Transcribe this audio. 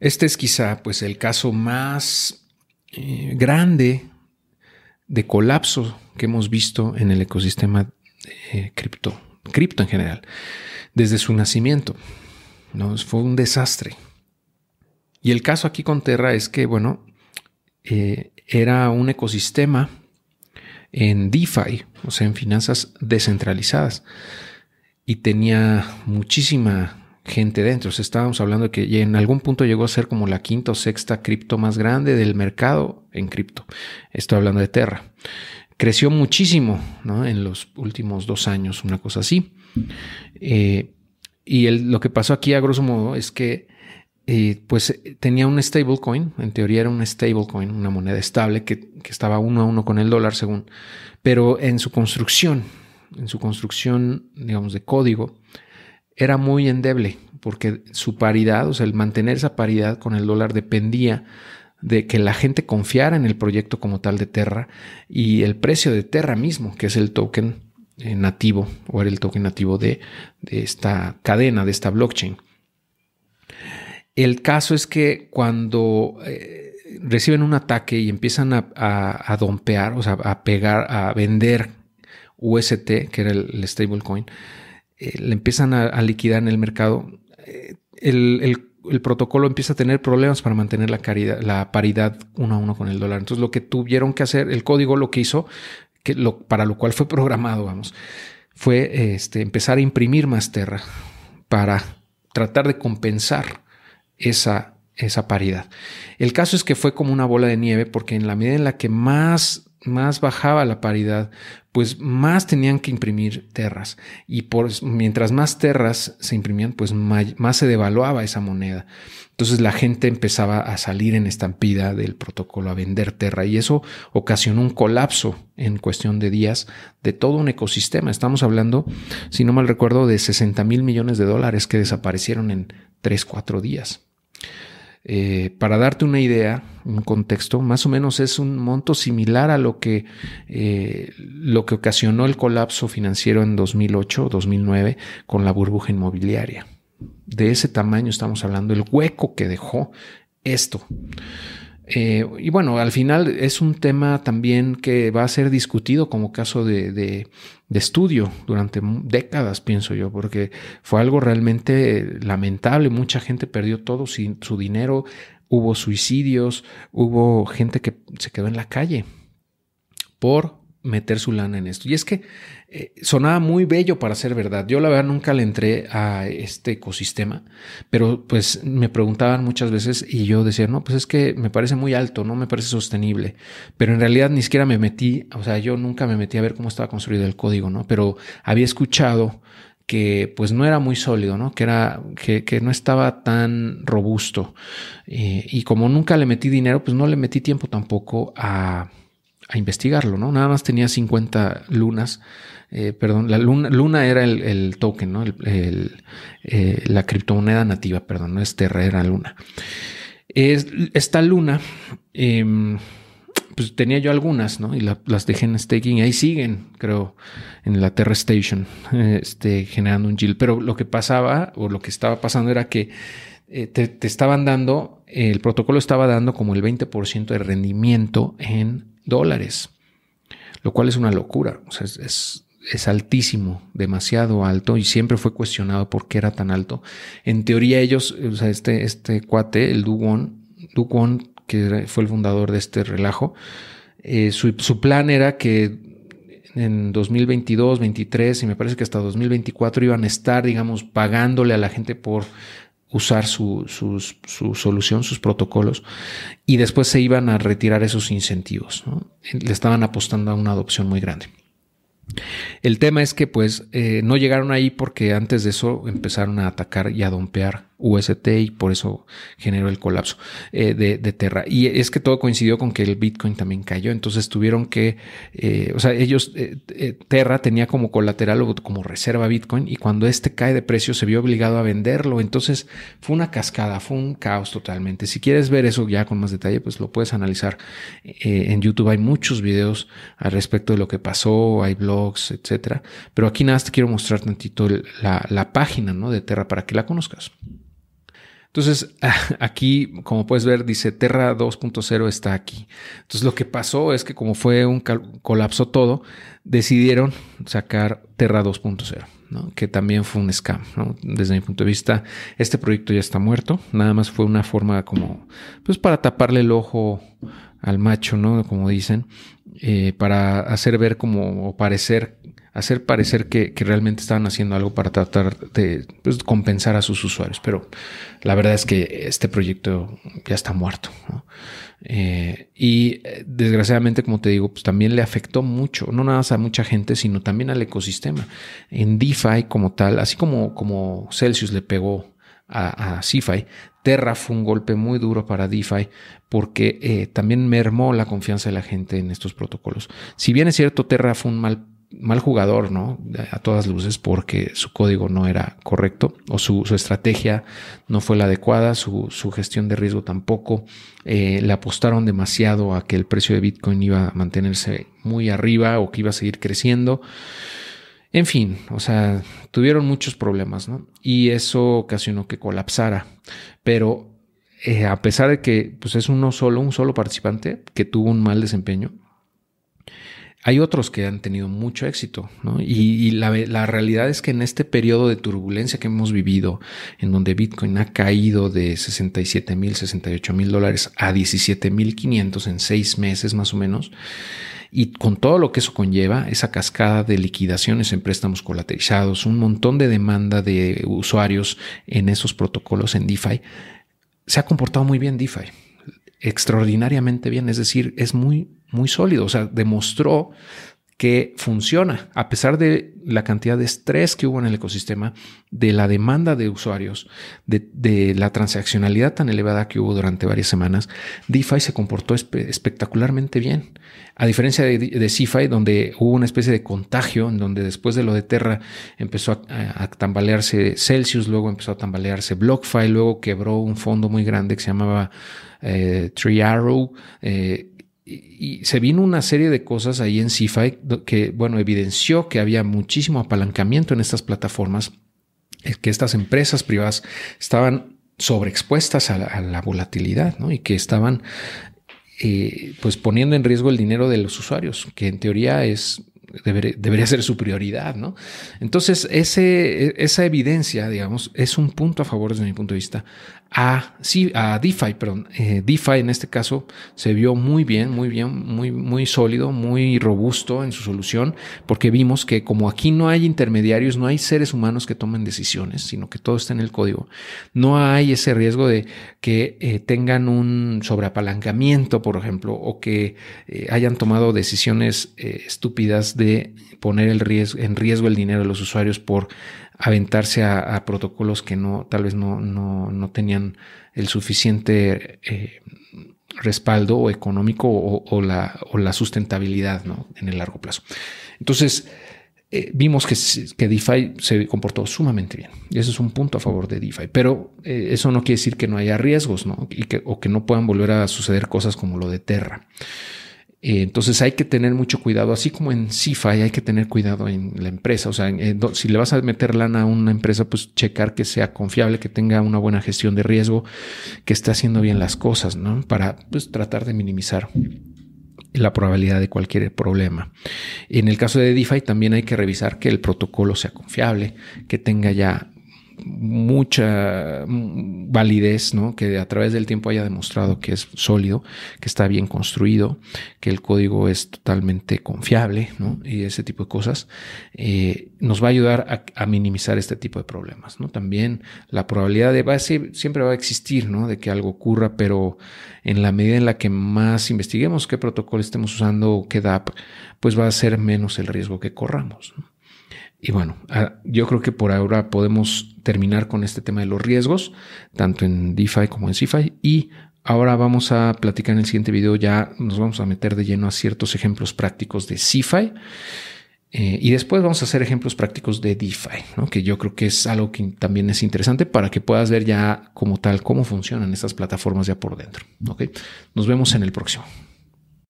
Este es quizá pues el caso más eh, grande de colapso que hemos visto en el ecosistema eh, cripto, cripto en general, desde su nacimiento. ¿no? Fue un desastre. Y el caso aquí con Terra es que, bueno, eh, era un ecosistema en DeFi, o sea, en finanzas descentralizadas, y tenía muchísima gente dentro. estábamos hablando de que en algún punto llegó a ser como la quinta o sexta cripto más grande del mercado en cripto. Estoy hablando de Terra. Creció muchísimo en los últimos dos años, una cosa así. Eh, y lo que pasó aquí, a grosso modo, es que eh, pues tenía un stablecoin, en teoría era un stablecoin, una moneda estable que, que, estaba uno a uno con el dólar según, pero en su construcción, en su construcción, digamos, de código, era muy endeble porque su paridad, o sea, el mantener esa paridad con el dólar dependía de que la gente confiara en el proyecto como tal de Terra y el precio de Terra mismo, que es el token eh, nativo o era el token nativo de, esta cadena, de esta blockchain. El caso es que cuando eh, reciben un ataque y empiezan a, a, dompear, o sea, a pegar, a vender UST, que era el, stablecoin, eh, le empiezan a, liquidar en el mercado, eh, el, protocolo empieza a tener problemas para mantener la, la, paridad uno a uno con el dólar. Entonces lo que tuvieron que hacer, el código lo que hizo, que lo, para lo cual fue programado, vamos, fue este, empezar a imprimir más Terra para tratar de compensar esa, esa paridad. El caso es que fue como una bola de nieve porque en la medida en la que más más bajaba la paridad, pues más tenían que imprimir terras. Y por, mientras más terras se imprimían, pues más, se devaluaba esa moneda. Entonces la gente empezaba a salir en estampida del protocolo, a vender terra. Y eso ocasionó un colapso en cuestión de días de todo un ecosistema. Estamos hablando, si no mal recuerdo, de 60 mil millones de dólares que desaparecieron en 3, 4 días. Eh, para darte una idea, un contexto, más o menos es un monto similar a lo que, eh, lo que ocasionó el colapso financiero en 2008-2009 con la burbuja inmobiliaria. De ese tamaño estamos hablando, el hueco que dejó esto. Eh, y bueno, al final es un tema también que va a ser discutido como caso de, estudio durante décadas, pienso yo, porque fue algo realmente lamentable. Mucha gente perdió todo su dinero, hubo suicidios, hubo gente que se quedó en la calle por meter su lana en esto. Y es que eh, sonaba muy bello para ser verdad. Yo la verdad nunca le entré a este ecosistema, pero pues me preguntaban muchas veces y yo decía, no, pues es que me parece muy alto, no me parece sostenible. Pero en realidad ni siquiera me metí, o sea, yo nunca me metí a ver cómo estaba construido el código, ¿no? Pero había escuchado que pues no era muy sólido, ¿no? Que era, que, no estaba tan robusto. Eh, y como nunca le metí dinero, pues no le metí tiempo tampoco a a investigarlo, ¿no? Nada más tenía 50 lunas, eh, perdón, la luna, luna era el, token, ¿no? El, eh, la criptomoneda nativa, perdón, no es Terra, era luna. Es, esta luna, em, pues tenía yo algunas, ¿no? Y las dejé en staking y ahí siguen, creo, en la Terra Station, este, generando un yield. Pero lo que pasaba, o lo que estaba pasando era que eh, te, te, estaban dando, el protocolo estaba dando como el 20% de rendimiento en dólares, lo cual es una locura. Es, altísimo, demasiado alto y siempre fue cuestionado por qué era tan alto. En teoría ellos, o sea, este, este cuate, el Dugon, Dugon, que fue el fundador de este relajo, eh, su, su, plan era que en 2022, 2023 y me parece que hasta 2024 iban a estar, digamos, pagándole a la gente por usar su, su, solución, sus protocolos, y después se iban a retirar esos incentivos. Le estaban apostando a una adopción muy grande. El tema es que pues eh, no llegaron ahí porque antes de eso empezaron a atacar y a dompear UST y por eso generó el colapso eh, de, Terra. Y es que todo coincidió con que el Bitcoin también cayó, entonces tuvieron que, eh, o sea, ellos, eh, Terra tenía como colateral o como reserva Bitcoin y cuando este cae de precio se vio obligado a venderlo, entonces fue una cascada, fue un caos totalmente. Si quieres ver eso ya con más detalle, pues lo puedes analizar en YouTube. Hay muchos videos al respecto de lo que pasó, hay blogs, etcétera. Pero aquí nada te quiero mostrar tantito la, la página ¿no? de Terra para que la conozcas. Entonces, aquí, como puedes ver, dice Terra 2.0 está aquí. Entonces, lo que pasó es que como fue un colapso todo, decidieron sacar Terra 2.0. ¿no? que también fue un scam. Desde mi punto de vista, este proyecto ya está muerto. Nada más fue una forma como, pues para taparle el ojo al macho, ¿no? Como dicen, eh, para hacer ver como, o parecer hacer parecer que, realmente estaban haciendo algo para tratar de pues, compensar a sus usuarios. Pero la verdad es que este proyecto ya está muerto. Eh, y eh, desgraciadamente, como te digo, pues también le afectó mucho, no nada más a mucha gente, sino también al ecosistema. En DeFi como tal, así como, como Celsius le pegó a, a Terra fue un golpe muy duro para DeFi porque eh, también mermó la confianza de la gente en estos protocolos. Si bien es cierto, Terra fue un mal mal jugador, ¿no? A todas luces porque su código no era correcto o su, estrategia no fue la adecuada, su, gestión de riesgo tampoco. Eh, le apostaron demasiado a que el precio de Bitcoin iba a mantenerse muy arriba o que iba a seguir creciendo. En fin, o sea, tuvieron muchos problemas, ¿no? Y eso ocasionó que colapsara. Pero eh, a pesar de que pues es uno solo, un solo participante que tuvo un mal desempeño, hay otros que han tenido mucho éxito, ¿no? Y, la, realidad es que en este periodo de turbulencia que hemos vivido, en donde Bitcoin ha caído de 67 mil, 68 mil dólares a 17 mil 500 en seis meses más o menos, y con todo lo que eso conlleva, esa cascada de liquidaciones en préstamos colateralizados, un montón de demanda de usuarios en esos protocolos en DeFi, se ha comportado muy bien DeFi extraordinariamente bien, es decir, es muy, muy sólido, o sea, demostró que funciona a pesar de la cantidad de estrés que hubo en el ecosistema, de la demanda de usuarios, de, la transaccionalidad tan elevada que hubo durante varias semanas, DeFi se comportó espectacularmente bien. A diferencia de, de donde hubo una especie de contagio, en donde después de lo de Terra empezó a, tambalearse Celsius, luego empezó a tambalearse BlockFi, luego quebró un fondo muy grande que se llamaba eh, Triarrow, eh, y se vino una serie de cosas ahí en CeFi que, bueno, evidenció que había muchísimo apalancamiento en estas plataformas, que estas empresas privadas estaban sobreexpuestas a la, volatilidad, ¿no? Y que estaban, eh, pues, poniendo en riesgo el dinero de los usuarios, que en teoría es debería ser su prioridad, ¿no? Entonces, ese, esa evidencia, digamos, es un punto a favor desde mi punto de vista a, sí, a DeFi, perdón. Eh, DeFi en este caso se vio muy bien, muy bien, muy, muy sólido, muy robusto en su solución, porque vimos que como aquí no hay intermediarios, no hay seres humanos que tomen decisiones, sino que todo está en el código, no hay ese riesgo de que eh, tengan un sobreapalancamiento, por ejemplo, o que eh, hayan tomado decisiones estúpidas de poner el riesgo, en riesgo el dinero de los usuarios por aventarse a, protocolos que no, tal vez no, no, tenían el suficiente eh, respaldo económico o, la, o, la, sustentabilidad ¿no? en el largo plazo. Entonces, eh, vimos que, que, DeFi se comportó sumamente bien. Y eso es un punto a favor de DeFi. Pero eh, eso no quiere decir que no haya riesgos ¿no? Y que, o que no puedan volver a suceder cosas como lo de Terra. Eh, entonces hay que tener mucho cuidado, así como en CIFI hay que tener cuidado en la empresa. O sea, si le vas a meter lana a una empresa, pues checar que sea confiable, que tenga una buena gestión de riesgo, que esté haciendo bien las cosas, ¿no? Para pues, tratar de minimizar la probabilidad de cualquier problema. En el caso de DeFi también hay que revisar que el protocolo sea confiable, que tenga ya mucha validez, ¿no? que a través del tiempo haya demostrado que es sólido, que está bien construido, que el código es totalmente confiable ¿no? y ese tipo de cosas, eh, nos va a ayudar a, minimizar este tipo de problemas. ¿no? También la probabilidad de, va siempre va a existir ¿no? de que algo ocurra, pero en la medida en la que más investiguemos qué protocolo estemos usando o qué DAP, pues va a ser menos el riesgo que corramos. Y bueno, ah, yo creo que por ahora podemos terminar con este tema de los riesgos, tanto en DeFi como en CeFi. Y ahora vamos a platicar en el siguiente video, ya nos vamos a meter de lleno a ciertos ejemplos prácticos de CeFi. Eh, y después vamos a hacer ejemplos prácticos de DeFi, que yo creo que es algo que también es interesante para que puedas ver ya como tal cómo funcionan estas plataformas ya por dentro. ¿okay? Nos vemos en el próximo.